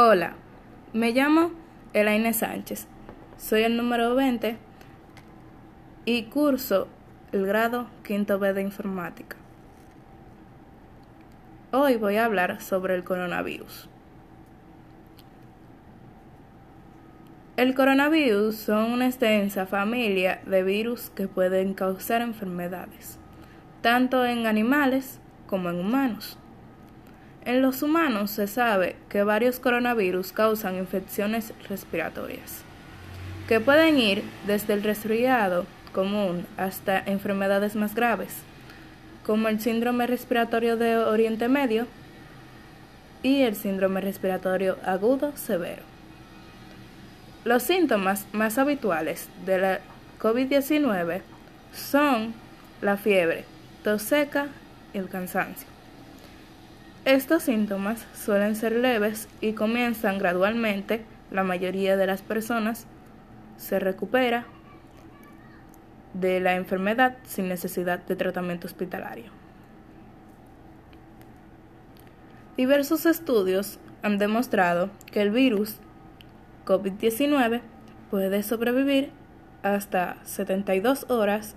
Hola, me llamo Elaine Sánchez, soy el número 20 y curso el grado quinto B de informática. Hoy voy a hablar sobre el coronavirus. El coronavirus son una extensa familia de virus que pueden causar enfermedades, tanto en animales como en humanos. En los humanos se sabe que varios coronavirus causan infecciones respiratorias, que pueden ir desde el resfriado común hasta enfermedades más graves, como el síndrome respiratorio de Oriente Medio y el síndrome respiratorio agudo severo. Los síntomas más habituales de la COVID-19 son la fiebre, tos seca y el cansancio. Estos síntomas suelen ser leves y comienzan gradualmente. La mayoría de las personas se recupera de la enfermedad sin necesidad de tratamiento hospitalario. Diversos estudios han demostrado que el virus COVID-19 puede sobrevivir hasta 72 horas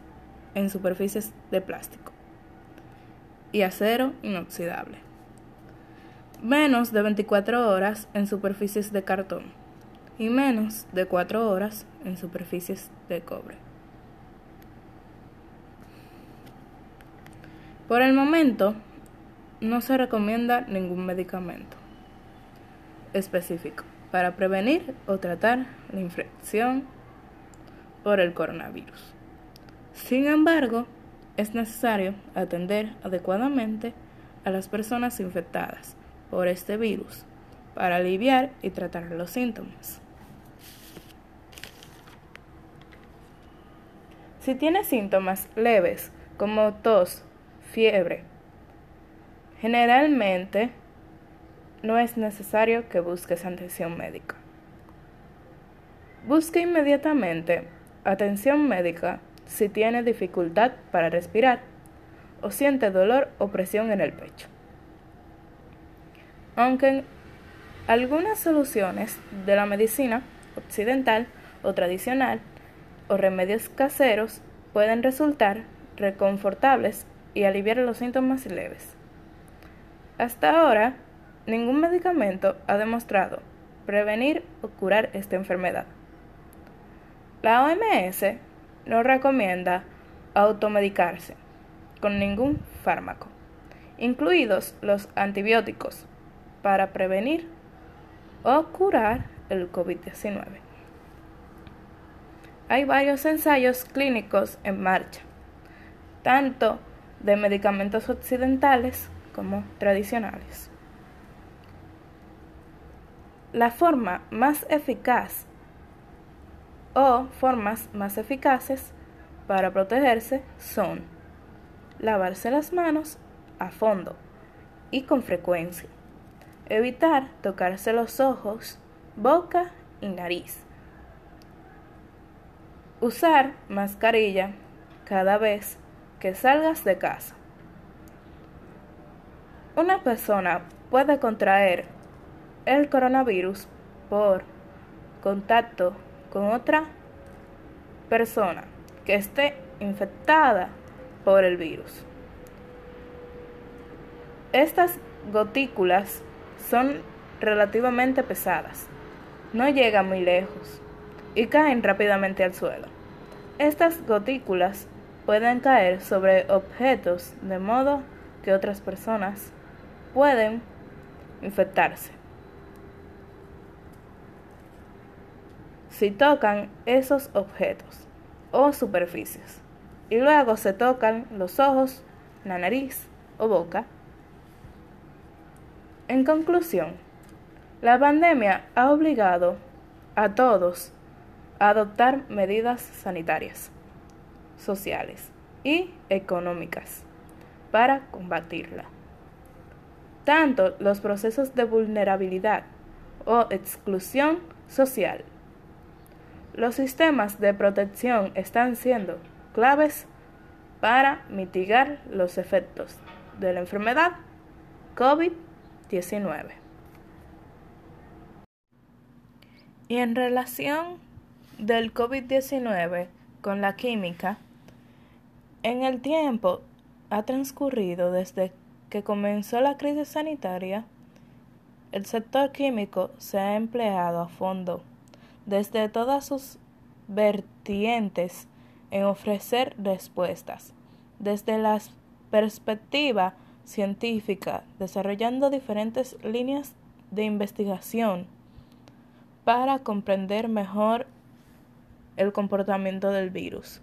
en superficies de plástico y acero inoxidable menos de 24 horas en superficies de cartón y menos de 4 horas en superficies de cobre. Por el momento, no se recomienda ningún medicamento específico para prevenir o tratar la infección por el coronavirus. Sin embargo, es necesario atender adecuadamente a las personas infectadas por este virus para aliviar y tratar los síntomas. Si tienes síntomas leves como tos, fiebre, generalmente no es necesario que busques atención médica. Busca inmediatamente atención médica si tiene dificultad para respirar o siente dolor o presión en el pecho. Aunque algunas soluciones de la medicina occidental o tradicional o remedios caseros pueden resultar reconfortables y aliviar los síntomas leves. Hasta ahora, ningún medicamento ha demostrado prevenir o curar esta enfermedad. La OMS no recomienda automedicarse con ningún fármaco, incluidos los antibióticos, para prevenir o curar el COVID-19. Hay varios ensayos clínicos en marcha, tanto de medicamentos occidentales como tradicionales. La forma más eficaz o formas más eficaces para protegerse son lavarse las manos a fondo y con frecuencia Evitar tocarse los ojos, boca y nariz. Usar mascarilla cada vez que salgas de casa. Una persona puede contraer el coronavirus por contacto con otra persona que esté infectada por el virus. Estas gotículas son relativamente pesadas, no llegan muy lejos y caen rápidamente al suelo. Estas gotículas pueden caer sobre objetos de modo que otras personas pueden infectarse. Si tocan esos objetos o superficies y luego se tocan los ojos, la nariz o boca, en conclusión, la pandemia ha obligado a todos a adoptar medidas sanitarias, sociales y económicas para combatirla. Tanto los procesos de vulnerabilidad o exclusión social, los sistemas de protección están siendo claves para mitigar los efectos de la enfermedad COVID-19. 19. Y en relación del COVID-19 con la química, en el tiempo ha transcurrido desde que comenzó la crisis sanitaria, el sector químico se ha empleado a fondo desde todas sus vertientes en ofrecer respuestas, desde la perspectiva científica, desarrollando diferentes líneas de investigación para comprender mejor el comportamiento del virus.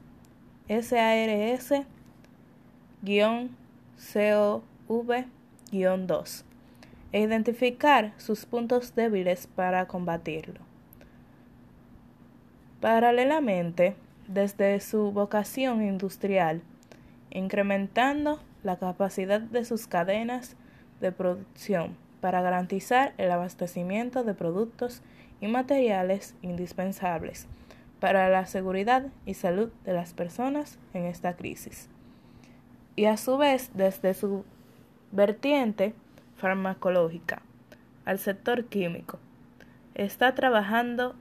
SARS-CoV-2 e identificar sus puntos débiles para combatirlo. Paralelamente, desde su vocación industrial, incrementando la capacidad de sus cadenas de producción para garantizar el abastecimiento de productos y materiales indispensables para la seguridad y salud de las personas en esta crisis. Y a su vez, desde su vertiente farmacológica al sector químico, está trabajando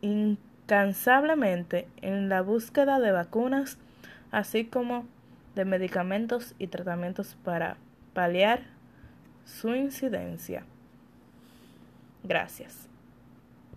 incansablemente en la búsqueda de vacunas, así como de medicamentos y tratamientos para paliar su incidencia. Gracias.